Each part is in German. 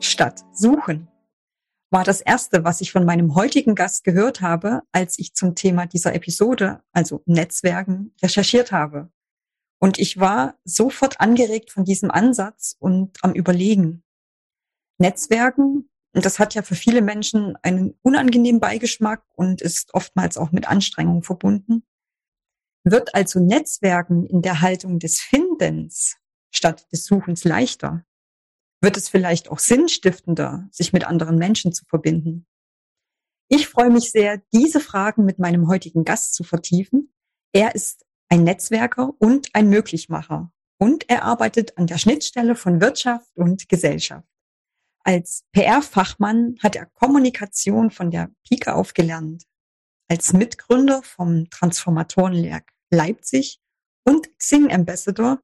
statt suchen war das erste, was ich von meinem heutigen Gast gehört habe, als ich zum Thema dieser Episode, also Netzwerken, recherchiert habe. Und ich war sofort angeregt von diesem Ansatz und am Überlegen. Netzwerken, das hat ja für viele Menschen einen unangenehmen Beigeschmack und ist oftmals auch mit Anstrengung verbunden, wird also Netzwerken in der Haltung des Findens statt des Suchens leichter wird es vielleicht auch sinnstiftender, sich mit anderen Menschen zu verbinden. Ich freue mich sehr, diese Fragen mit meinem heutigen Gast zu vertiefen. Er ist ein Netzwerker und ein Möglichmacher und er arbeitet an der Schnittstelle von Wirtschaft und Gesellschaft. Als PR-Fachmann hat er Kommunikation von der Pike auf gelernt. Als Mitgründer vom Transformatorenwerk Leipzig und Xing Ambassador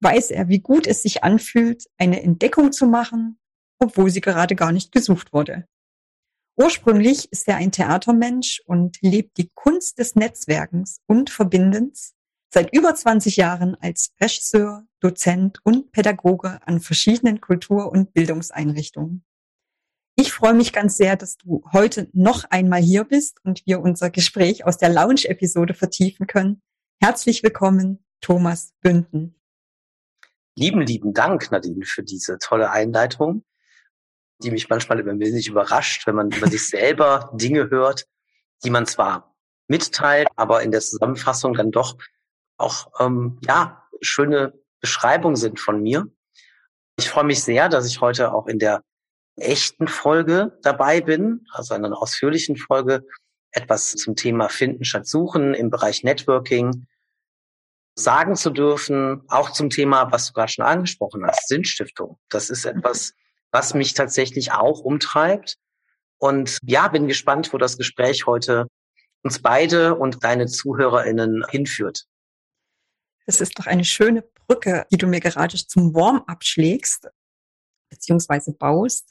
weiß er, wie gut es sich anfühlt, eine Entdeckung zu machen, obwohl sie gerade gar nicht gesucht wurde. Ursprünglich ist er ein Theatermensch und lebt die Kunst des Netzwerkens und Verbindens seit über 20 Jahren als Regisseur, Dozent und Pädagoge an verschiedenen Kultur- und Bildungseinrichtungen. Ich freue mich ganz sehr, dass du heute noch einmal hier bist und wir unser Gespräch aus der Lounge-Episode vertiefen können. Herzlich willkommen, Thomas Bünden. Lieben, lieben Dank, Nadine, für diese tolle Einleitung, die mich manchmal ein wenig überrascht, wenn man über sich selber Dinge hört, die man zwar mitteilt, aber in der Zusammenfassung dann doch auch ähm, ja schöne Beschreibungen sind von mir. Ich freue mich sehr, dass ich heute auch in der echten Folge dabei bin, also in einer ausführlichen Folge, etwas zum Thema Finden statt Suchen im Bereich Networking sagen zu dürfen, auch zum Thema, was du gerade schon angesprochen hast, Sinnstiftung. Das ist etwas, was mich tatsächlich auch umtreibt. Und ja, bin gespannt, wo das Gespräch heute uns beide und deine ZuhörerInnen hinführt. Das ist doch eine schöne Brücke, die du mir gerade zum Warm-up schlägst, beziehungsweise baust.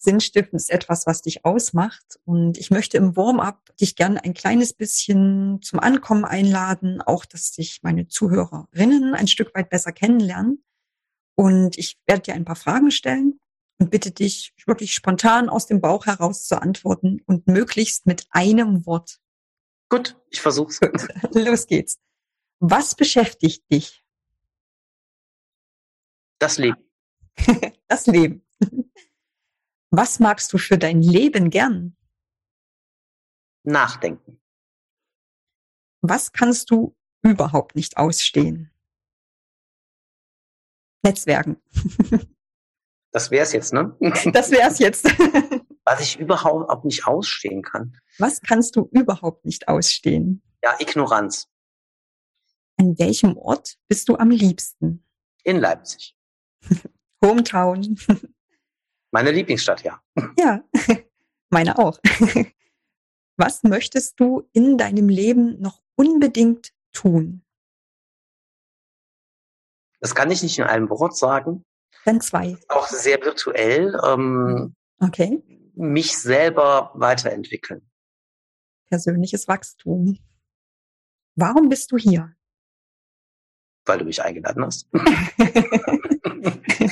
Sinnstiften ist etwas, was dich ausmacht. Und ich möchte im Warm-up dich gerne ein kleines bisschen zum Ankommen einladen, auch dass sich meine Zuhörerinnen ein Stück weit besser kennenlernen. Und ich werde dir ein paar Fragen stellen und bitte dich wirklich spontan aus dem Bauch heraus zu antworten und möglichst mit einem Wort. Gut, ich versuch's. Los geht's. Was beschäftigt dich? Das Leben. das Leben. Was magst du für dein Leben gern? Nachdenken. Was kannst du überhaupt nicht ausstehen? Netzwerken. Das wär's jetzt, ne? Das wär's jetzt. Was ich überhaupt auch nicht ausstehen kann. Was kannst du überhaupt nicht ausstehen? Ja, Ignoranz. An welchem Ort bist du am liebsten? In Leipzig. Hometown. Meine Lieblingsstadt, ja. Ja, meine auch. Was möchtest du in deinem Leben noch unbedingt tun? Das kann ich nicht in einem Wort sagen. Dann zwei. Auch sehr virtuell. Ähm, okay. Mich selber weiterentwickeln. Persönliches Wachstum. Warum bist du hier? Weil du mich eingeladen hast.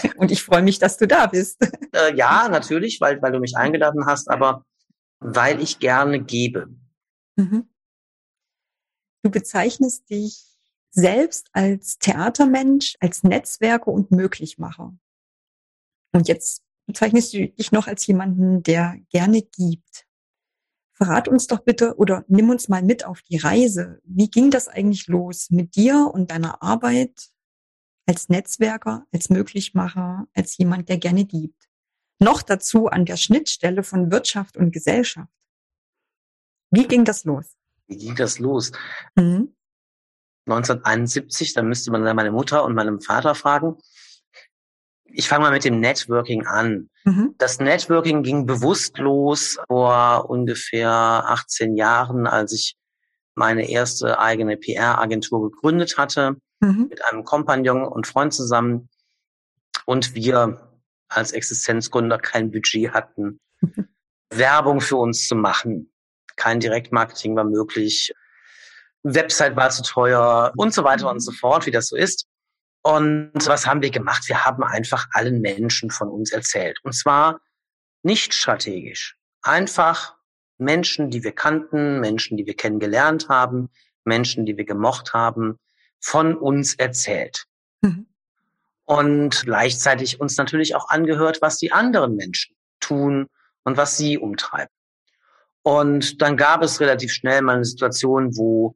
Und ich freue mich, dass du da bist. Äh, ja, natürlich, weil, weil du mich eingeladen hast, aber weil ich gerne gebe. Mhm. Du bezeichnest dich selbst als Theatermensch, als Netzwerker und Möglichmacher. Und jetzt bezeichnest du dich noch als jemanden, der gerne gibt. Verrat uns doch bitte oder nimm uns mal mit auf die Reise. Wie ging das eigentlich los mit dir und deiner Arbeit als Netzwerker, als Möglichmacher, als jemand, der gerne gibt. Noch dazu an der Schnittstelle von Wirtschaft und Gesellschaft. Wie ging das los? Wie ging das los? Mhm. 1971, da müsste man dann meine Mutter und meinem Vater fragen. Ich fange mal mit dem Networking an. Mhm. Das Networking ging bewusst los vor ungefähr 18 Jahren, als ich meine erste eigene PR-Agentur gegründet hatte, mhm. mit einem Kompagnon und Freund zusammen. Und wir als Existenzgründer kein Budget hatten, Werbung für uns zu machen. Kein Direktmarketing war möglich. Website war zu teuer und so weiter und so fort, wie das so ist. Und was haben wir gemacht? Wir haben einfach allen Menschen von uns erzählt. Und zwar nicht strategisch. Einfach Menschen, die wir kannten, Menschen, die wir kennengelernt haben, Menschen, die wir gemocht haben, von uns erzählt. Mhm. Und gleichzeitig uns natürlich auch angehört, was die anderen Menschen tun und was sie umtreiben. Und dann gab es relativ schnell mal eine Situation, wo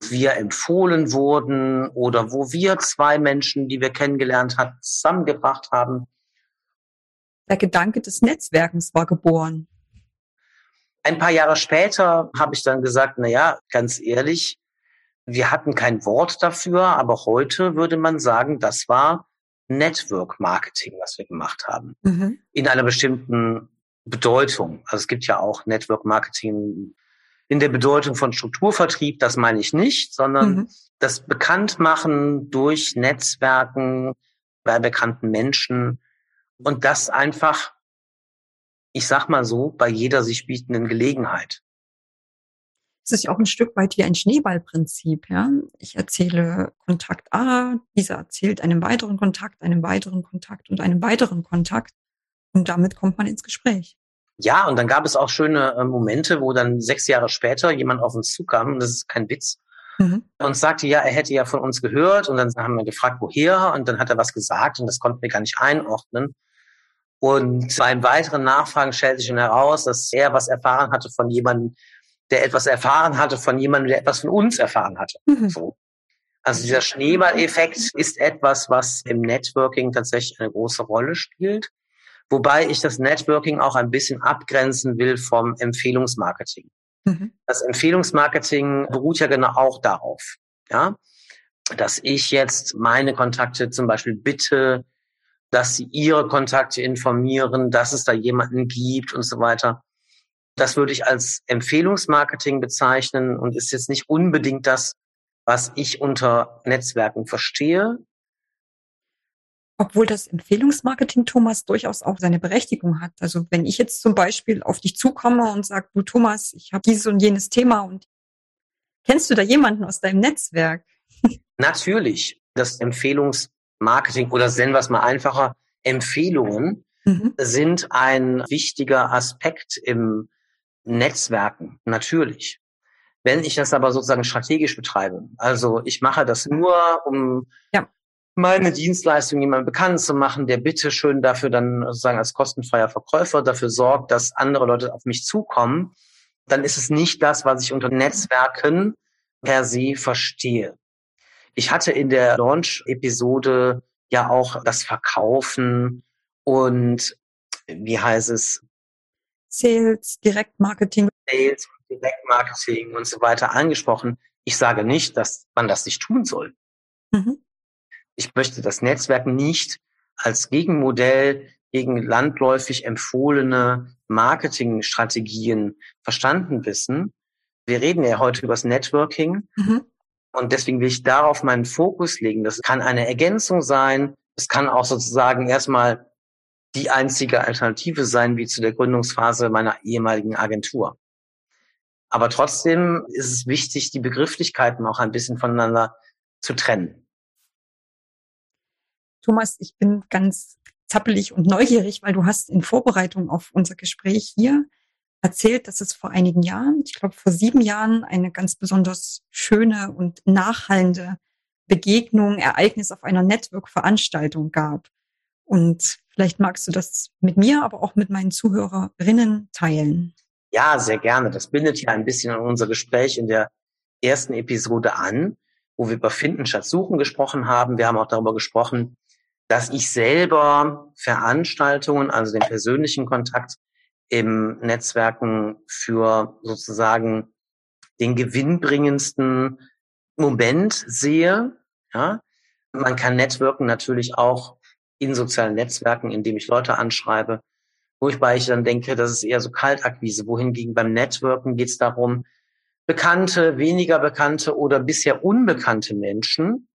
wir empfohlen wurden oder wo wir zwei Menschen, die wir kennengelernt haben, zusammengebracht haben. Der Gedanke des Netzwerkens war geboren. Ein paar Jahre später habe ich dann gesagt, na ja, ganz ehrlich, wir hatten kein Wort dafür, aber heute würde man sagen, das war Network Marketing, was wir gemacht haben. Mhm. In einer bestimmten Bedeutung. Also es gibt ja auch Network Marketing in der Bedeutung von Strukturvertrieb, das meine ich nicht, sondern mhm. das Bekanntmachen durch Netzwerken bei bekannten Menschen und das einfach, ich sag mal so, bei jeder sich bietenden Gelegenheit. Es ist ja auch ein Stück weit wie ein Schneeballprinzip, ja. Ich erzähle Kontakt A, dieser erzählt einem weiteren Kontakt, einem weiteren Kontakt und einem weiteren Kontakt. Und damit kommt man ins Gespräch. Ja, und dann gab es auch schöne äh, Momente, wo dann sechs Jahre später jemand auf uns zukam, und das ist kein Witz, mhm. und sagte, ja, er hätte ja von uns gehört. Und dann haben wir gefragt, woher? Und dann hat er was gesagt und das konnten wir gar nicht einordnen. Und beim weiteren Nachfragen stellte sich dann heraus, dass er was erfahren hatte von jemandem, der etwas erfahren hatte von jemandem, der etwas von uns erfahren hatte. Mhm. So. Also dieser Schneeballeffekt ist etwas, was im Networking tatsächlich eine große Rolle spielt. Wobei ich das Networking auch ein bisschen abgrenzen will vom Empfehlungsmarketing. Mhm. Das Empfehlungsmarketing beruht ja genau auch darauf, ja, dass ich jetzt meine Kontakte zum Beispiel bitte, dass sie ihre Kontakte informieren, dass es da jemanden gibt und so weiter. Das würde ich als Empfehlungsmarketing bezeichnen und ist jetzt nicht unbedingt das, was ich unter Netzwerken verstehe. Obwohl das Empfehlungsmarketing, Thomas, durchaus auch seine Berechtigung hat. Also wenn ich jetzt zum Beispiel auf dich zukomme und sage, du Thomas, ich habe dieses und jenes Thema und kennst du da jemanden aus deinem Netzwerk? Natürlich. Das Empfehlungsmarketing oder nennen wir es mal einfacher, Empfehlungen mhm. sind ein wichtiger Aspekt im Netzwerken. Natürlich. Wenn ich das aber sozusagen strategisch betreibe, also ich mache das nur, um ja meine Dienstleistung jemandem bekannt zu machen, der bitte schön dafür dann sozusagen als kostenfreier Verkäufer dafür sorgt, dass andere Leute auf mich zukommen, dann ist es nicht das, was ich unter Netzwerken per se verstehe. Ich hatte in der Launch-Episode ja auch das Verkaufen und wie heißt es? Sales, Direktmarketing. Sales, Direktmarketing und so weiter angesprochen. Ich sage nicht, dass man das nicht tun soll. Mhm ich möchte das Netzwerk nicht als Gegenmodell gegen landläufig empfohlene Marketingstrategien verstanden wissen. Wir reden ja heute über das Networking. Mhm. Und deswegen will ich darauf meinen Fokus legen. Das kann eine Ergänzung sein. Es kann auch sozusagen erstmal die einzige Alternative sein, wie zu der Gründungsphase meiner ehemaligen Agentur. Aber trotzdem ist es wichtig, die Begrifflichkeiten auch ein bisschen voneinander zu trennen. Thomas, ich bin ganz zappelig und neugierig, weil du hast in Vorbereitung auf unser Gespräch hier erzählt, dass es vor einigen Jahren, ich glaube vor sieben Jahren, eine ganz besonders schöne und nachhallende Begegnung, Ereignis auf einer Network-Veranstaltung gab. Und vielleicht magst du das mit mir, aber auch mit meinen Zuhörerinnen teilen. Ja, sehr gerne. Das bindet ja ein bisschen an unser Gespräch in der ersten Episode an, wo wir über Finden statt Suchen gesprochen haben. Wir haben auch darüber gesprochen, dass ich selber Veranstaltungen, also den persönlichen Kontakt im Netzwerken für sozusagen den gewinnbringendsten Moment sehe. Ja? Man kann Networken natürlich auch in sozialen Netzwerken, indem ich Leute anschreibe, wobei ich dann denke, das ist eher so Kaltakquise, wohingegen beim Networken geht es darum, bekannte, weniger bekannte oder bisher unbekannte Menschen,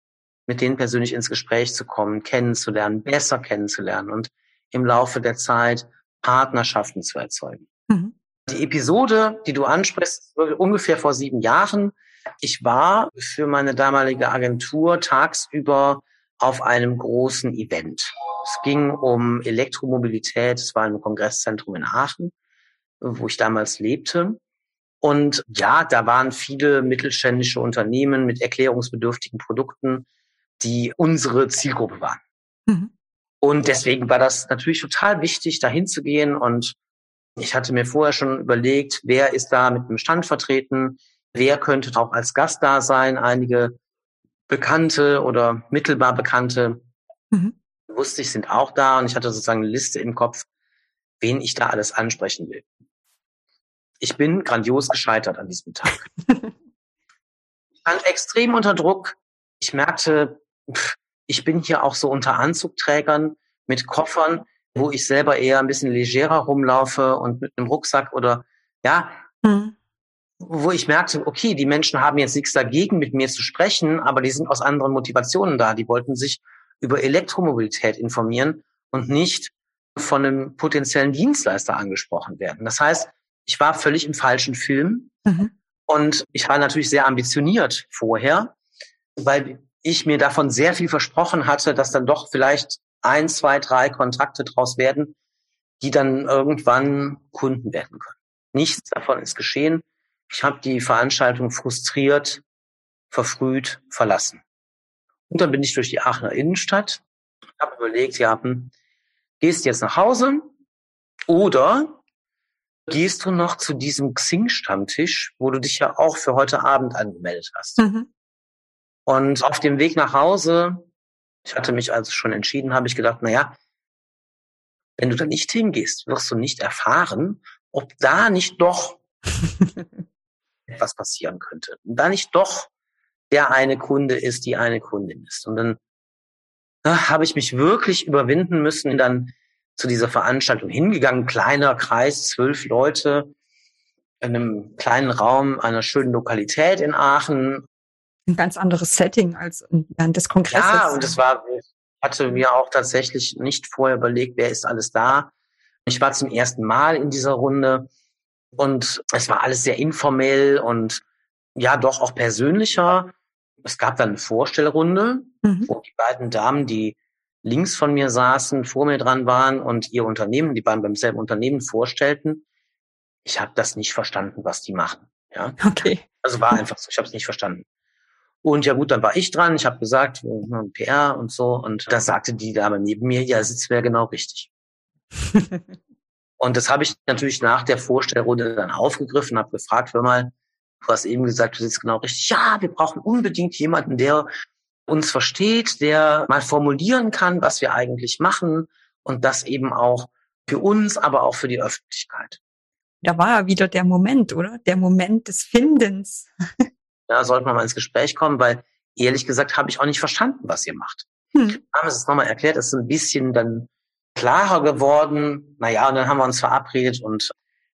mit denen persönlich ins Gespräch zu kommen, kennenzulernen, besser kennenzulernen und im Laufe der Zeit Partnerschaften zu erzeugen. Mhm. Die Episode, die du ansprichst, ungefähr vor sieben Jahren. Ich war für meine damalige Agentur tagsüber auf einem großen Event. Es ging um Elektromobilität. Es war im Kongresszentrum in Aachen, wo ich damals lebte. Und ja, da waren viele mittelständische Unternehmen mit erklärungsbedürftigen Produkten, die unsere Zielgruppe waren. Mhm. Und deswegen war das natürlich total wichtig, da hinzugehen. Und ich hatte mir vorher schon überlegt, wer ist da mit dem Stand vertreten, wer könnte auch als Gast da sein. Einige Bekannte oder mittelbar Bekannte, mhm. wusste ich, sind auch da. Und ich hatte sozusagen eine Liste im Kopf, wen ich da alles ansprechen will. Ich bin grandios gescheitert an diesem Tag. ich stand extrem unter Druck. Ich merkte, ich bin hier auch so unter Anzugträgern mit Koffern, wo ich selber eher ein bisschen legerer rumlaufe und mit einem Rucksack oder ja, mhm. Wo ich merkte, okay, die Menschen haben jetzt nichts dagegen, mit mir zu sprechen, aber die sind aus anderen Motivationen da. Die wollten sich über Elektromobilität informieren und nicht von einem potenziellen Dienstleister angesprochen werden. Das heißt, ich war völlig im falschen Film mhm. und ich war natürlich sehr ambitioniert vorher, weil ich mir davon sehr viel versprochen hatte, dass dann doch vielleicht ein, zwei, drei Kontakte draus werden, die dann irgendwann Kunden werden können. Nichts davon ist geschehen. Ich habe die Veranstaltung frustriert, verfrüht verlassen. Und dann bin ich durch die Aachener Innenstadt, habe überlegt, ja, hm, gehst jetzt nach Hause oder gehst du noch zu diesem Xing-Stammtisch, wo du dich ja auch für heute Abend angemeldet hast. Mhm. Und auf dem Weg nach Hause, ich hatte mich also schon entschieden, habe ich gedacht, na ja, wenn du da nicht hingehst, wirst du nicht erfahren, ob da nicht doch etwas passieren könnte. Und da nicht doch der eine Kunde ist, die eine Kundin ist. Und dann na, habe ich mich wirklich überwinden müssen, dann zu dieser Veranstaltung hingegangen, kleiner Kreis, zwölf Leute in einem kleinen Raum einer schönen Lokalität in Aachen ein ganz anderes Setting als während des Kongresses. Ja, und es war, ich hatte mir auch tatsächlich nicht vorher überlegt, wer ist alles da. Ich war zum ersten Mal in dieser Runde und es war alles sehr informell und ja, doch auch persönlicher. Es gab dann eine Vorstellrunde, mhm. wo die beiden Damen, die links von mir saßen, vor mir dran waren und ihr Unternehmen, die beiden beim selben Unternehmen vorstellten. Ich habe das nicht verstanden, was die machen. Ja, okay. Also war einfach so. Ich habe es nicht verstanden. Und ja gut, dann war ich dran. Ich habe gesagt, PR und so. Und da sagte die Dame neben mir, ja, sitzt wäre genau richtig. und das habe ich natürlich nach der Vorstellrunde dann aufgegriffen, habe gefragt, hör mal, du hast eben gesagt, du sitzt genau richtig. Ja, wir brauchen unbedingt jemanden, der uns versteht, der mal formulieren kann, was wir eigentlich machen und das eben auch für uns, aber auch für die Öffentlichkeit. Da war wieder der Moment, oder? Der Moment des Findens. Ja, sollte man mal ins Gespräch kommen, weil ehrlich gesagt habe ich auch nicht verstanden, was ihr macht. Hm. Haben es nochmal erklärt, es ist ein bisschen dann klarer geworden. Naja, und dann haben wir uns verabredet und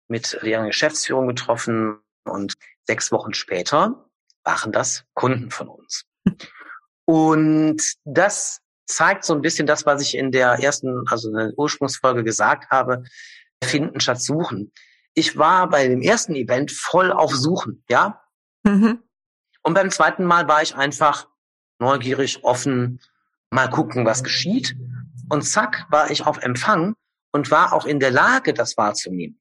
mit deren Geschäftsführung getroffen und sechs Wochen später waren das Kunden von uns. Und das zeigt so ein bisschen das, was ich in der ersten, also in der Ursprungsfolge gesagt habe, finden statt suchen. Ich war bei dem ersten Event voll auf Suchen, ja. Mhm. Und beim zweiten Mal war ich einfach neugierig, offen, mal gucken, was geschieht. Und zack, war ich auf Empfang und war auch in der Lage, das wahrzunehmen.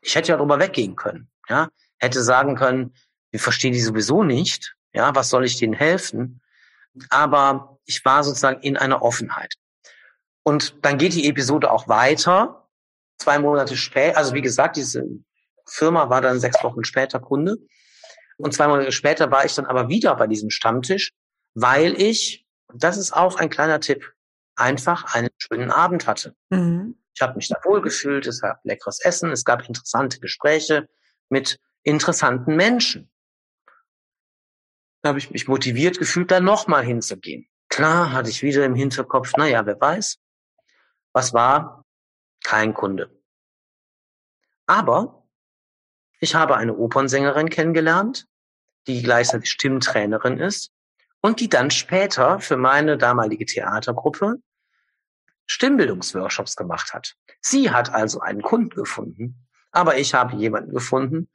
Ich hätte ja darüber weggehen können, ja. Hätte sagen können, wir verstehen die sowieso nicht, ja, was soll ich denen helfen? Aber ich war sozusagen in einer Offenheit. Und dann geht die Episode auch weiter. Zwei Monate später, also wie gesagt, diese Firma war dann sechs Wochen später Kunde. Und zwei Monate später war ich dann aber wieder bei diesem Stammtisch, weil ich, das ist auch ein kleiner Tipp, einfach einen schönen Abend hatte. Mhm. Ich habe mich da wohlgefühlt, es gab leckeres Essen, es gab interessante Gespräche mit interessanten Menschen. Da habe ich mich motiviert gefühlt, da nochmal hinzugehen. Klar hatte ich wieder im Hinterkopf, naja, wer weiß, Was war? Kein Kunde. Aber ich habe eine Opernsängerin kennengelernt, die gleichzeitig Stimmtrainerin ist und die dann später für meine damalige Theatergruppe Stimmbildungsworkshops gemacht hat. Sie hat also einen Kunden gefunden, aber ich habe jemanden gefunden,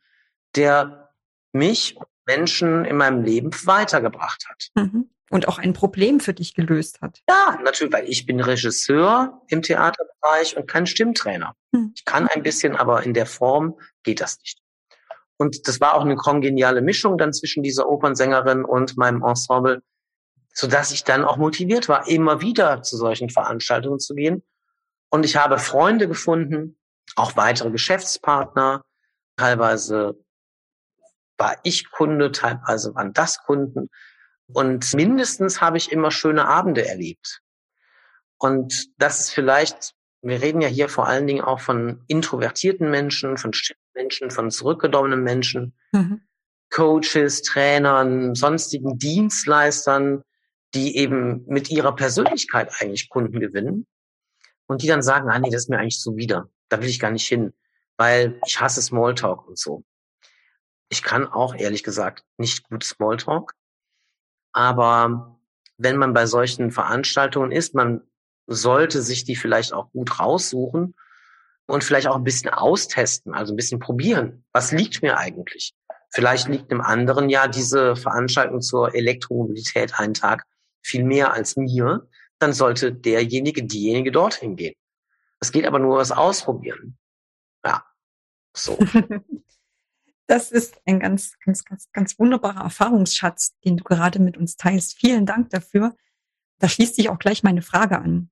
der mich, Menschen in meinem Leben weitergebracht hat. Mhm. Und auch ein Problem für dich gelöst hat. Ja, natürlich, weil ich bin Regisseur im Theaterbereich und kein Stimmtrainer. Mhm. Ich kann ein bisschen, aber in der Form geht das nicht. Und das war auch eine kongeniale Mischung dann zwischen dieser Opernsängerin und meinem Ensemble, so dass ich dann auch motiviert war, immer wieder zu solchen Veranstaltungen zu gehen. Und ich habe Freunde gefunden, auch weitere Geschäftspartner. Teilweise war ich Kunde, teilweise waren das Kunden. Und mindestens habe ich immer schöne Abende erlebt. Und das ist vielleicht, wir reden ja hier vor allen Dingen auch von introvertierten Menschen, von Menschen, von zurückgedommenen Menschen, mhm. Coaches, Trainern, sonstigen Dienstleistern, die eben mit ihrer Persönlichkeit eigentlich Kunden gewinnen und die dann sagen, ah nee, das ist mir eigentlich zuwider. Da will ich gar nicht hin, weil ich hasse Smalltalk und so. Ich kann auch ehrlich gesagt nicht gut Smalltalk, aber wenn man bei solchen Veranstaltungen ist, man sollte sich die vielleicht auch gut raussuchen und vielleicht auch ein bisschen austesten, also ein bisschen probieren. Was liegt mir eigentlich? Vielleicht liegt einem anderen ja diese Veranstaltung zur Elektromobilität einen Tag viel mehr als mir. Dann sollte derjenige, diejenige dorthin gehen. Es geht aber nur was ausprobieren. Ja, so. Das ist ein ganz, ganz, ganz, ganz wunderbarer Erfahrungsschatz, den du gerade mit uns teilst. Vielen Dank dafür. Da schließt sich auch gleich meine Frage an.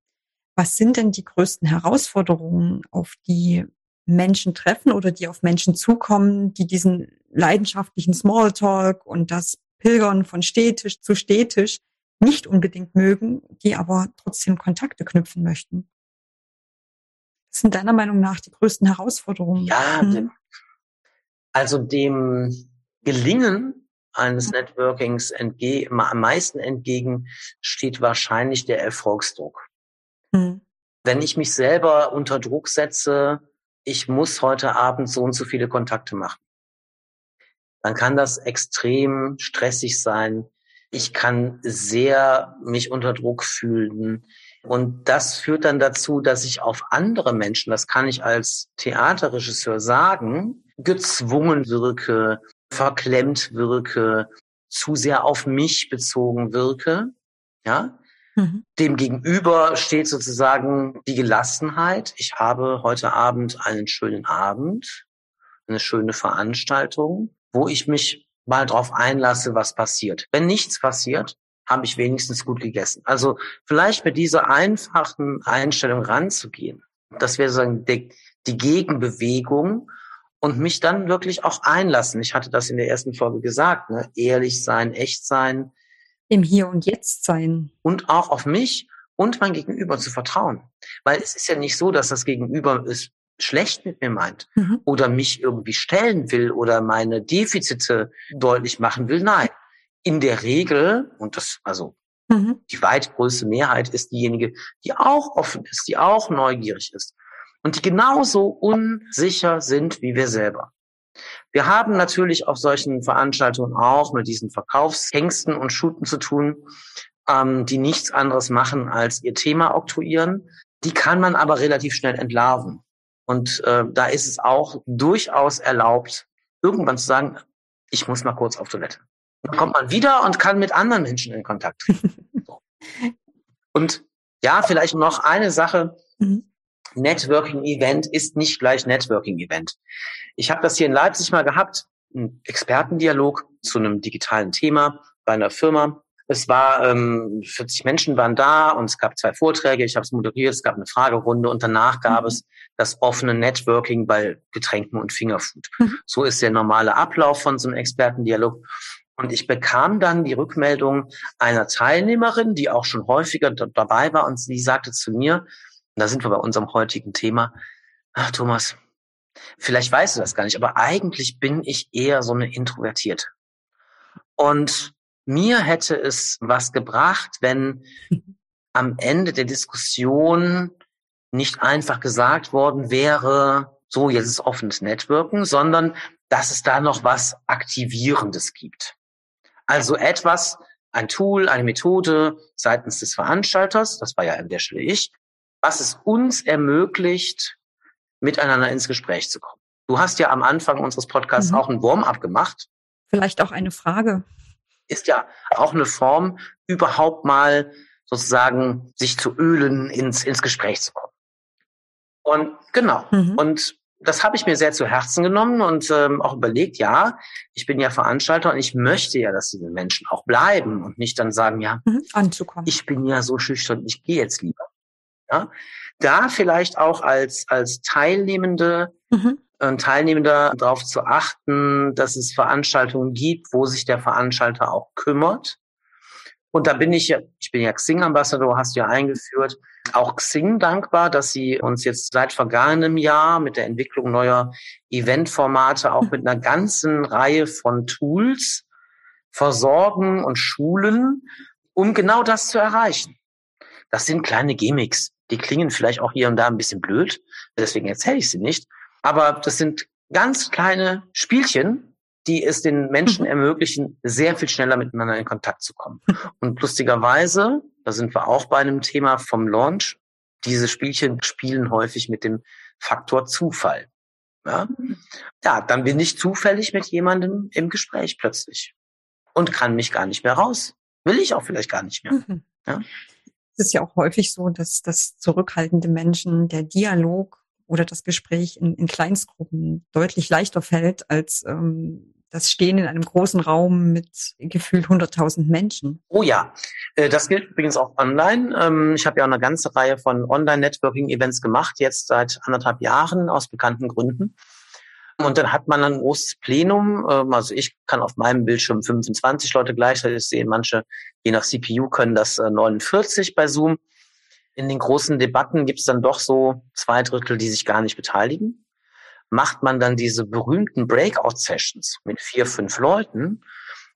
Was sind denn die größten Herausforderungen, auf die Menschen treffen oder die auf Menschen zukommen, die diesen leidenschaftlichen Smalltalk und das Pilgern von Städtisch zu Städtisch nicht unbedingt mögen, die aber trotzdem Kontakte knüpfen möchten? Was sind deiner Meinung nach die größten Herausforderungen? Ja, hm. also dem Gelingen eines Networkings entge am meisten entgegen steht wahrscheinlich der Erfolgsdruck. Mhm. Wenn ich mich selber unter Druck setze, ich muss heute Abend so und so viele Kontakte machen, dann kann das extrem stressig sein. Ich kann sehr mich unter Druck fühlen. Und das führt dann dazu, dass ich auf andere Menschen, das kann ich als Theaterregisseur sagen, gezwungen wirke, verklemmt wirke, zu sehr auf mich bezogen wirke. Ja, Mhm. Dem gegenüber steht sozusagen die Gelassenheit. Ich habe heute Abend einen schönen Abend, eine schöne Veranstaltung, wo ich mich mal drauf einlasse, was passiert. Wenn nichts passiert, habe ich wenigstens gut gegessen. Also vielleicht mit dieser einfachen Einstellung ranzugehen. Das wäre sozusagen die, die Gegenbewegung und mich dann wirklich auch einlassen. Ich hatte das in der ersten Folge gesagt, ne? ehrlich sein, echt sein, im Hier und Jetzt sein. Und auch auf mich und mein Gegenüber zu vertrauen. Weil es ist ja nicht so, dass das Gegenüber es schlecht mit mir meint mhm. oder mich irgendwie stellen will oder meine Defizite deutlich machen will. Nein. In der Regel, und das, also mhm. die weit größte Mehrheit ist diejenige, die auch offen ist, die auch neugierig ist und die genauso unsicher sind wie wir selber. Wir haben natürlich auf solchen Veranstaltungen auch mit diesen Verkaufshengsten und Schuten zu tun, ähm, die nichts anderes machen als ihr Thema oktroyieren. Die kann man aber relativ schnell entlarven. Und äh, da ist es auch durchaus erlaubt, irgendwann zu sagen, ich muss mal kurz auf Toilette. Dann kommt man wieder und kann mit anderen Menschen in Kontakt treten. und ja, vielleicht noch eine Sache. Mhm. Networking-Event ist nicht gleich Networking-Event. Ich habe das hier in Leipzig mal gehabt, einen Expertendialog zu einem digitalen Thema bei einer Firma. Es war ähm, 40 Menschen waren da und es gab zwei Vorträge. Ich habe es moderiert. Es gab eine Fragerunde und danach gab mhm. es das offene Networking bei Getränken und Fingerfood. Mhm. So ist der normale Ablauf von so einem Expertendialog. Und ich bekam dann die Rückmeldung einer Teilnehmerin, die auch schon häufiger dabei war, und sie sagte zu mir, da sind wir bei unserem heutigen Thema. Ach, Thomas, vielleicht weißt du das gar nicht, aber eigentlich bin ich eher so eine Introvertierte. Und mir hätte es was gebracht, wenn am Ende der Diskussion nicht einfach gesagt worden wäre, so jetzt ist offenes Networken, sondern dass es da noch was Aktivierendes gibt. Also etwas, ein Tool, eine Methode seitens des Veranstalters, das war ja an der Stelle ich, was es uns ermöglicht, miteinander ins Gespräch zu kommen. Du hast ja am Anfang unseres Podcasts mhm. auch ein Warm-up gemacht. Vielleicht auch eine Frage. Ist ja auch eine Form, überhaupt mal sozusagen sich zu ölen, ins, ins Gespräch zu kommen. Und genau. Mhm. Und das habe ich mir sehr zu Herzen genommen und ähm, auch überlegt, ja, ich bin ja Veranstalter und ich möchte ja, dass diese Menschen auch bleiben und nicht dann sagen, ja, mhm, anzukommen. ich bin ja so schüchtern, ich gehe jetzt lieber. Ja? Da vielleicht auch als, als Teilnehmende, mhm. Teilnehmender darauf zu achten, dass es Veranstaltungen gibt, wo sich der Veranstalter auch kümmert. Und da bin ich ja, ich bin ja Xing-Ambassador, hast du ja eingeführt, auch Xing dankbar, dass sie uns jetzt seit vergangenem Jahr mit der Entwicklung neuer Eventformate auch mit einer ganzen Reihe von Tools versorgen und schulen, um genau das zu erreichen. Das sind kleine Gimmicks. Die klingen vielleicht auch hier und da ein bisschen blöd, deswegen erzähle ich sie nicht. Aber das sind ganz kleine Spielchen, die es den Menschen mhm. ermöglichen, sehr viel schneller miteinander in Kontakt zu kommen. Und lustigerweise, da sind wir auch bei einem Thema vom Launch, diese Spielchen spielen häufig mit dem Faktor Zufall. Ja, ja dann bin ich zufällig mit jemandem im Gespräch plötzlich und kann mich gar nicht mehr raus. Will ich auch vielleicht gar nicht mehr. Mhm. Ja? Es ist ja auch häufig so, dass das zurückhaltende Menschen der Dialog oder das Gespräch in, in Kleinstgruppen deutlich leichter fällt als ähm, das Stehen in einem großen Raum mit gefühlt 100.000 Menschen. Oh ja, äh, das gilt übrigens auch online. Ähm, ich habe ja eine ganze Reihe von Online-Networking-Events gemacht, jetzt seit anderthalb Jahren aus bekannten Gründen. Und dann hat man ein großes Plenum. Ähm, also ich kann auf meinem Bildschirm 25 Leute gleichzeitig sehen. Manche, je nach CPU, können das 49 äh, bei Zoom. In den großen Debatten gibt es dann doch so zwei Drittel, die sich gar nicht beteiligen. Macht man dann diese berühmten Breakout-Sessions mit vier, fünf Leuten,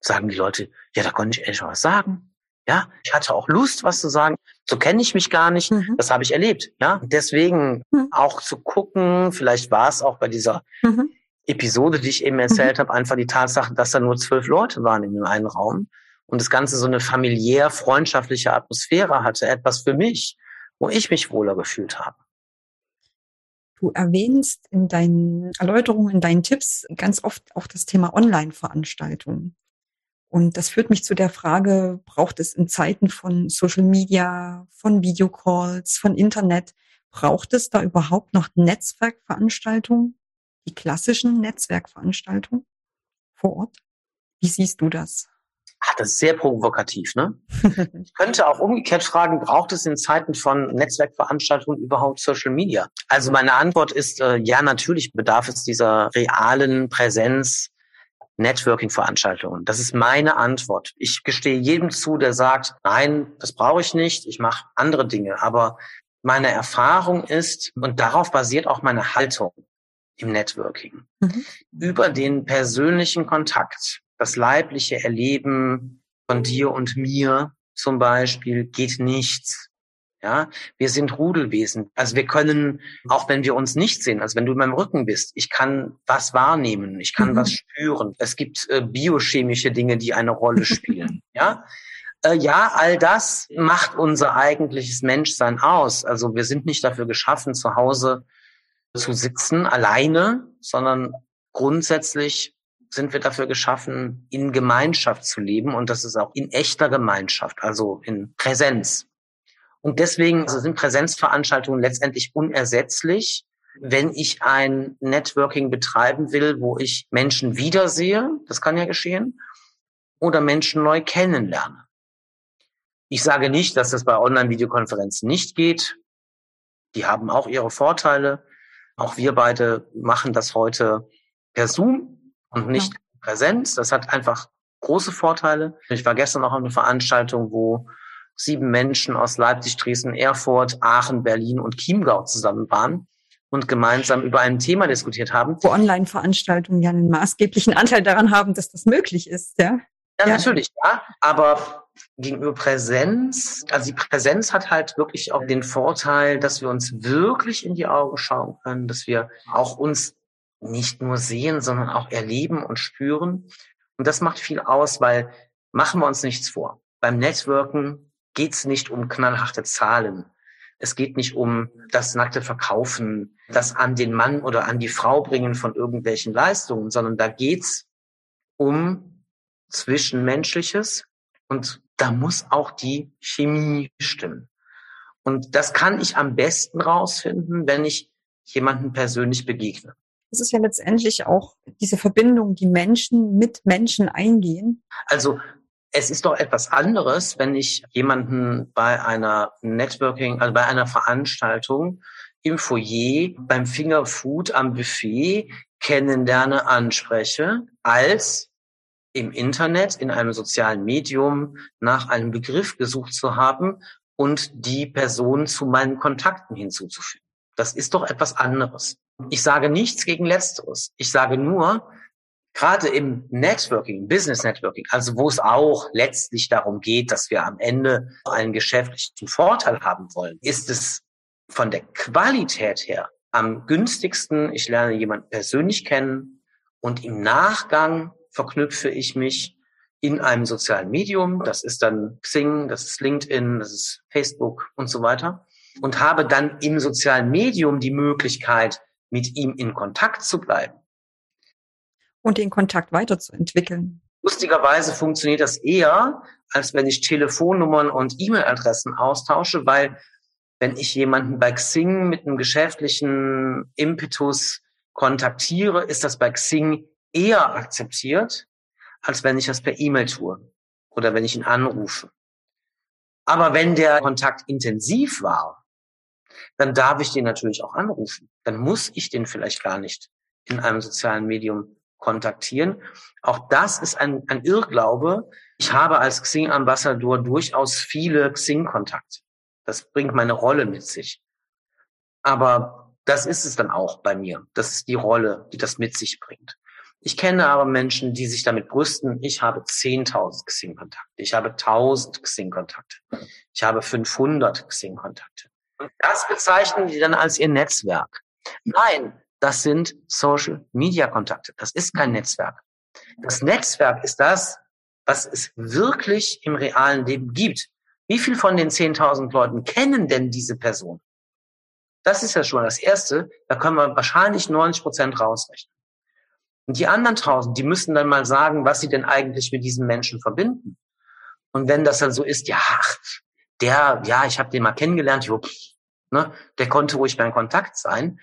sagen die Leute, ja, da konnte ich ehrlich was sagen. Ja, ich hatte auch Lust, was zu sagen. So kenne ich mich gar nicht. Mhm. Das habe ich erlebt. Ja, deswegen mhm. auch zu gucken. Vielleicht war es auch bei dieser mhm. Episode, die ich eben erzählt mhm. habe, einfach die Tatsache, dass da nur zwölf Leute waren in dem einen Raum und das Ganze so eine familiär freundschaftliche Atmosphäre hatte. Etwas für mich, wo ich mich wohler gefühlt habe. Du erwähnst in deinen Erläuterungen, in deinen Tipps ganz oft auch das Thema Online-Veranstaltungen. Und das führt mich zu der Frage, braucht es in Zeiten von Social Media, von Videocalls, von Internet, braucht es da überhaupt noch Netzwerkveranstaltungen, die klassischen Netzwerkveranstaltungen vor Ort? Wie siehst du das? Ach, das ist sehr provokativ, ne? ich könnte auch umgekehrt fragen, braucht es in Zeiten von Netzwerkveranstaltungen überhaupt Social Media? Also meine Antwort ist, äh, ja, natürlich bedarf es dieser realen Präsenz Networking-Veranstaltungen. Das ist meine Antwort. Ich gestehe jedem zu, der sagt, nein, das brauche ich nicht, ich mache andere Dinge. Aber meine Erfahrung ist, und darauf basiert auch meine Haltung im Networking, mhm. über den persönlichen Kontakt, das leibliche Erleben von dir und mir zum Beispiel geht nichts. Ja, wir sind Rudelwesen. Also wir können, auch wenn wir uns nicht sehen, also wenn du in meinem Rücken bist, ich kann was wahrnehmen, ich kann mhm. was spüren. Es gibt äh, biochemische Dinge, die eine Rolle spielen. ja, äh, ja, all das macht unser eigentliches Menschsein aus. Also wir sind nicht dafür geschaffen, zu Hause zu sitzen alleine, sondern grundsätzlich sind wir dafür geschaffen, in Gemeinschaft zu leben und das ist auch in echter Gemeinschaft, also in Präsenz. Und deswegen also sind Präsenzveranstaltungen letztendlich unersetzlich, wenn ich ein Networking betreiben will, wo ich Menschen wiedersehe, das kann ja geschehen, oder Menschen neu kennenlerne. Ich sage nicht, dass das bei Online-Videokonferenzen nicht geht. Die haben auch ihre Vorteile. Auch wir beide machen das heute per Zoom und nicht ja. Präsenz. Das hat einfach große Vorteile. Ich war gestern auch auf einer Veranstaltung, wo sieben Menschen aus Leipzig, Dresden, Erfurt, Aachen, Berlin und Chiemgau zusammen waren und gemeinsam über ein Thema diskutiert haben. Wo Online-Veranstaltungen ja einen maßgeblichen Anteil daran haben, dass das möglich ist, ja? Ja, ja. natürlich, ja. Aber gegenüber Präsenz, also die Präsenz hat halt wirklich auch den Vorteil, dass wir uns wirklich in die Augen schauen können, dass wir auch uns nicht nur sehen, sondern auch erleben und spüren. Und das macht viel aus, weil machen wir uns nichts vor. Beim Networken geht es nicht um knallharte Zahlen. Es geht nicht um das nackte Verkaufen, das an den Mann oder an die Frau bringen von irgendwelchen Leistungen, sondern da geht's um Zwischenmenschliches und da muss auch die Chemie stimmen. Und das kann ich am besten rausfinden, wenn ich jemanden persönlich begegne. Es ist ja letztendlich auch diese Verbindung, die Menschen mit Menschen eingehen. Also es ist doch etwas anderes, wenn ich jemanden bei einer Networking, also bei einer Veranstaltung im Foyer, beim Fingerfood am Buffet kennenlerne, anspreche, als im Internet, in einem sozialen Medium nach einem Begriff gesucht zu haben und die Person zu meinen Kontakten hinzuzufügen. Das ist doch etwas anderes. Ich sage nichts gegen Letzteres. Ich sage nur, gerade im Networking, Business Networking, also wo es auch letztlich darum geht, dass wir am Ende einen geschäftlichen Vorteil haben wollen, ist es von der Qualität her am günstigsten. Ich lerne jemanden persönlich kennen und im Nachgang verknüpfe ich mich in einem sozialen Medium. Das ist dann Xing, das ist LinkedIn, das ist Facebook und so weiter. Und habe dann im sozialen Medium die Möglichkeit, mit ihm in Kontakt zu bleiben und den Kontakt weiterzuentwickeln. Lustigerweise funktioniert das eher, als wenn ich Telefonnummern und E-Mail-Adressen austausche, weil wenn ich jemanden bei Xing mit einem geschäftlichen Impetus kontaktiere, ist das bei Xing eher akzeptiert, als wenn ich das per E-Mail tue oder wenn ich ihn anrufe. Aber wenn der Kontakt intensiv war, dann darf ich den natürlich auch anrufen. Dann muss ich den vielleicht gar nicht in einem sozialen Medium kontaktieren. Auch das ist ein, ein Irrglaube. Ich habe als Xing-Ambassador durchaus viele Xing-Kontakte. Das bringt meine Rolle mit sich. Aber das ist es dann auch bei mir. Das ist die Rolle, die das mit sich bringt. Ich kenne aber Menschen, die sich damit brüsten, ich habe 10.000 Xing-Kontakte, ich habe 1.000 Xing-Kontakte, ich habe 500 Xing-Kontakte. Und das bezeichnen die dann als ihr Netzwerk. Nein, das sind Social-Media-Kontakte. Das ist kein Netzwerk. Das Netzwerk ist das, was es wirklich im realen Leben gibt. Wie viel von den 10.000 Leuten kennen denn diese Person? Das ist ja schon das Erste. Da können wir wahrscheinlich 90 Prozent rausrechnen. Und die anderen 1000, die müssen dann mal sagen, was sie denn eigentlich mit diesen Menschen verbinden. Und wenn das dann so ist, ja, der, ja, ich habe den mal kennengelernt, jo, ne, der konnte ruhig mein Kontakt sein,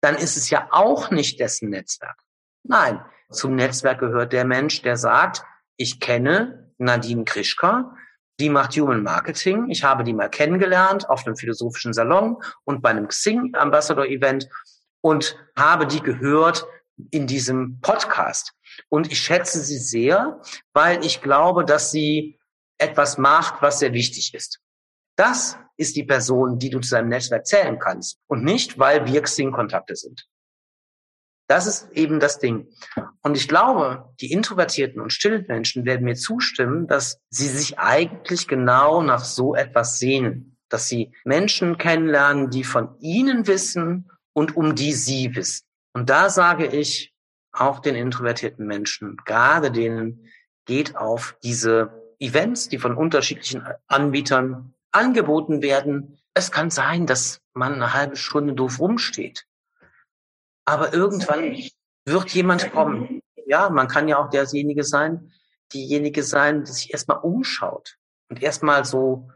dann ist es ja auch nicht dessen Netzwerk. Nein, zum Netzwerk gehört der Mensch, der sagt, ich kenne Nadine Krischka, die macht Human Marketing. Ich habe die mal kennengelernt auf einem philosophischen Salon und bei einem Xing Ambassador Event und habe die gehört in diesem Podcast. Und ich schätze sie sehr, weil ich glaube, dass sie etwas macht, was sehr wichtig ist. Das ist die Person, die du zu deinem Netzwerk zählen kannst und nicht, weil wir Xing-Kontakte sind. Das ist eben das Ding. Und ich glaube, die introvertierten und stillen Menschen werden mir zustimmen, dass sie sich eigentlich genau nach so etwas sehnen. Dass sie Menschen kennenlernen, die von ihnen wissen und um die sie wissen. Und da sage ich auch den introvertierten Menschen, gerade denen, geht auf diese Events, die von unterschiedlichen Anbietern angeboten werden. Es kann sein, dass man eine halbe Stunde doof rumsteht. Aber irgendwann wird jemand kommen. Ja, man kann ja auch derjenige sein, diejenige sein, die sich erstmal umschaut und erstmal so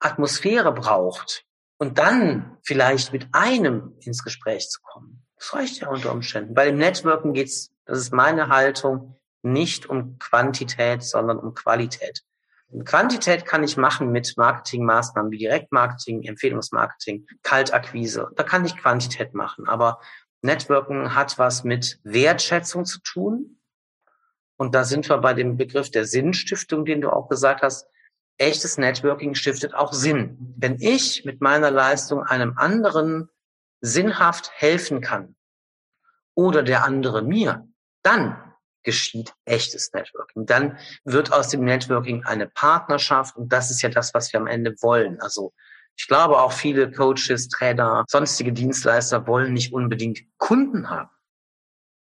Atmosphäre braucht und dann vielleicht mit einem ins Gespräch zu kommen. Das reicht ja unter Umständen. Bei dem Networken geht's, das ist meine Haltung, nicht um Quantität, sondern um Qualität. Quantität kann ich machen mit Marketingmaßnahmen wie Direktmarketing, Empfehlungsmarketing, Kaltakquise. Da kann ich Quantität machen. Aber Networken hat was mit Wertschätzung zu tun. Und da sind wir bei dem Begriff der Sinnstiftung, den du auch gesagt hast. Echtes Networking stiftet auch Sinn. Wenn ich mit meiner Leistung einem anderen sinnhaft helfen kann oder der andere mir, dann geschieht echtes Networking. Dann wird aus dem Networking eine Partnerschaft und das ist ja das, was wir am Ende wollen. Also ich glaube auch viele Coaches, Trainer, sonstige Dienstleister wollen nicht unbedingt Kunden haben.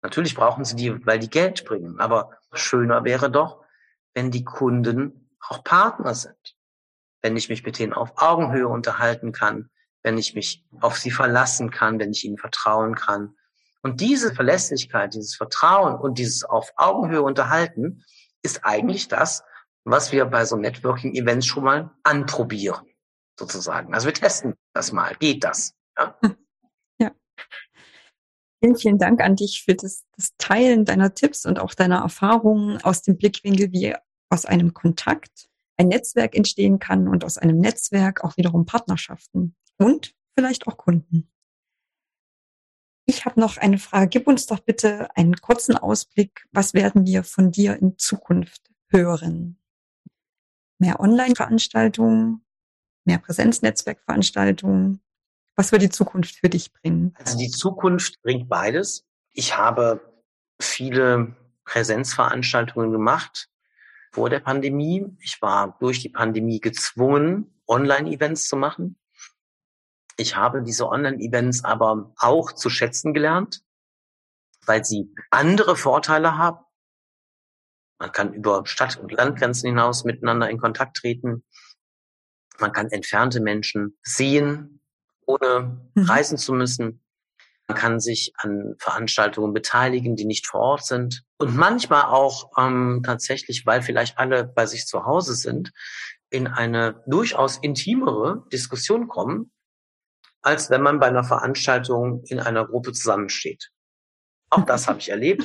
Natürlich brauchen sie die, weil die Geld bringen. Aber schöner wäre doch, wenn die Kunden auch Partner sind. Wenn ich mich mit denen auf Augenhöhe unterhalten kann, wenn ich mich auf sie verlassen kann, wenn ich ihnen vertrauen kann. Und diese Verlässlichkeit, dieses Vertrauen und dieses auf Augenhöhe unterhalten ist eigentlich das, was wir bei so Networking-Events schon mal anprobieren, sozusagen. Also wir testen das mal. Geht das? Ja. ja. Vielen, vielen Dank an dich für das, das Teilen deiner Tipps und auch deiner Erfahrungen aus dem Blickwinkel, wie aus einem Kontakt ein Netzwerk entstehen kann und aus einem Netzwerk auch wiederum Partnerschaften und vielleicht auch Kunden. Ich habe noch eine Frage. Gib uns doch bitte einen kurzen Ausblick. Was werden wir von dir in Zukunft hören? Mehr Online-Veranstaltungen, mehr Präsenznetzwerkveranstaltungen. Was wird die Zukunft für dich bringen? Also die Zukunft bringt beides. Ich habe viele Präsenzveranstaltungen gemacht vor der Pandemie. Ich war durch die Pandemie gezwungen, Online-Events zu machen. Ich habe diese Online-Events aber auch zu schätzen gelernt, weil sie andere Vorteile haben. Man kann über Stadt- und Landgrenzen hinaus miteinander in Kontakt treten. Man kann entfernte Menschen sehen, ohne mhm. reisen zu müssen. Man kann sich an Veranstaltungen beteiligen, die nicht vor Ort sind. Und manchmal auch ähm, tatsächlich, weil vielleicht alle bei sich zu Hause sind, in eine durchaus intimere Diskussion kommen, als wenn man bei einer Veranstaltung in einer Gruppe zusammensteht. Auch das habe ich erlebt.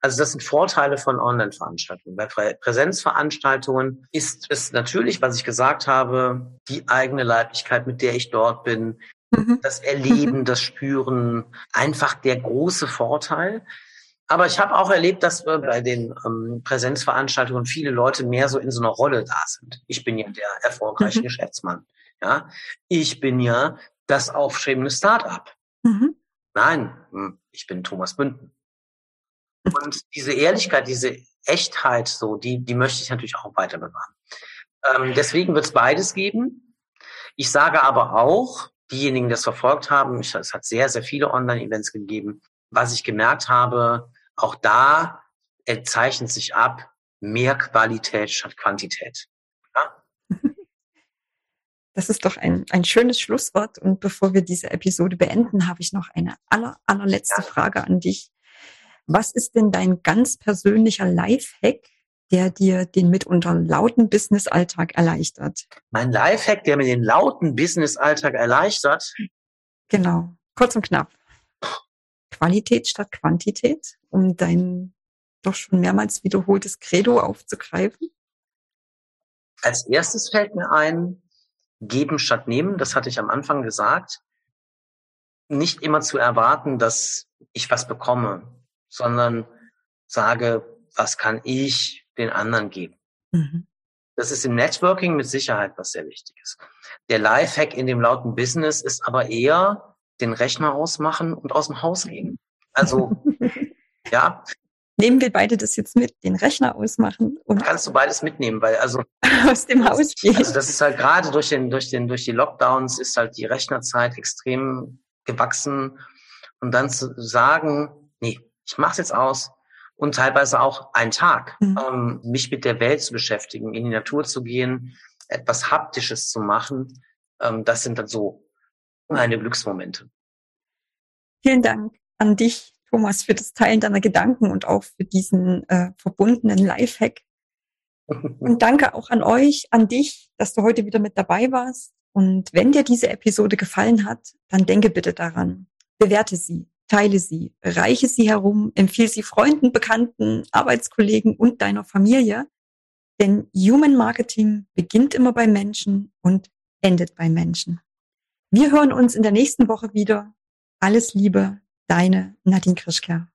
Also das sind Vorteile von Online-Veranstaltungen. Bei Präsenzveranstaltungen ist es natürlich, was ich gesagt habe, die eigene Leiblichkeit, mit der ich dort bin, mhm. das Erleben, das Spüren, einfach der große Vorteil. Aber ich habe auch erlebt, dass bei den ähm, Präsenzveranstaltungen viele Leute mehr so in so einer Rolle da sind. Ich bin ja der erfolgreiche mhm. Geschäftsmann. Ja, ich bin ja das aufstrebende Start-up. Mhm. Nein, hm, ich bin Thomas Bünden. Und diese Ehrlichkeit, diese Echtheit, so, die, die möchte ich natürlich auch weiter bewahren. Ähm, deswegen wird es beides geben. Ich sage aber auch, diejenigen, die das verfolgt haben, ich, es hat sehr, sehr viele Online-Events gegeben. Was ich gemerkt habe, auch da zeichnet sich ab, mehr Qualität statt Quantität. Das ist doch ein, ein schönes Schlusswort. Und bevor wir diese Episode beenden, habe ich noch eine aller, allerletzte Frage an dich. Was ist denn dein ganz persönlicher Lifehack, der dir den mitunter lauten Business-Alltag erleichtert? Mein Lifehack, der mir den lauten Business-Alltag erleichtert? Genau, kurz und knapp. Qualität statt Quantität, um dein doch schon mehrmals wiederholtes Credo aufzugreifen? Als erstes fällt mir ein, geben statt nehmen, das hatte ich am Anfang gesagt, nicht immer zu erwarten, dass ich was bekomme, sondern sage, was kann ich den anderen geben. Mhm. Das ist im Networking mit Sicherheit was sehr wichtig ist. Der Lifehack in dem lauten Business ist aber eher den Rechner ausmachen und aus dem Haus gehen. Also, ja, Nehmen wir beide das jetzt mit, den Rechner ausmachen und kannst du beides mitnehmen, weil also aus dem Haus gehen. Also das ist halt gerade durch den durch den durch die Lockdowns ist halt die Rechnerzeit extrem gewachsen und dann zu sagen, nee, ich mach's jetzt aus und teilweise auch einen Tag, mhm. ähm, mich mit der Welt zu beschäftigen, in die Natur zu gehen, etwas haptisches zu machen, ähm, das sind dann so meine Glücksmomente. Vielen Dank an dich, Thomas, für das Teilen deiner Gedanken und auch für diesen äh, verbundenen Lifehack. Und danke auch an euch, an dich, dass du heute wieder mit dabei warst. Und wenn dir diese Episode gefallen hat, dann denke bitte daran. Bewerte sie, teile sie, reiche sie herum, empfehle sie Freunden, Bekannten, Arbeitskollegen und deiner Familie. Denn Human Marketing beginnt immer bei Menschen und endet bei Menschen. Wir hören uns in der nächsten Woche wieder. Alles Liebe, Deine Nadine Krischker.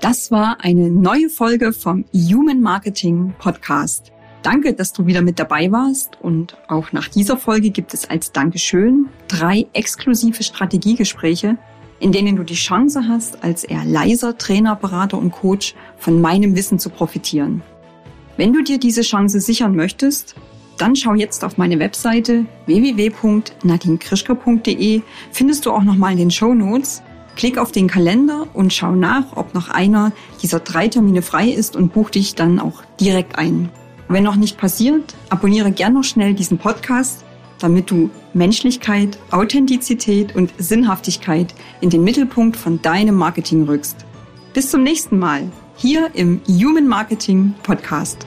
Das war eine neue Folge vom Human Marketing Podcast. Danke, dass du wieder mit dabei warst und auch nach dieser Folge gibt es als Dankeschön drei exklusive Strategiegespräche, in denen du die Chance hast, als eher leiser Trainer, Berater und Coach von meinem Wissen zu profitieren. Wenn du dir diese Chance sichern möchtest, dann schau jetzt auf meine Webseite www.nadinkrischka.de, findest du auch nochmal in den Show Notes. Klick auf den Kalender und schau nach, ob noch einer dieser drei Termine frei ist und buch dich dann auch direkt ein. Wenn noch nicht passiert, abonniere gern noch schnell diesen Podcast, damit du Menschlichkeit, Authentizität und Sinnhaftigkeit in den Mittelpunkt von deinem Marketing rückst. Bis zum nächsten Mal hier im Human Marketing Podcast.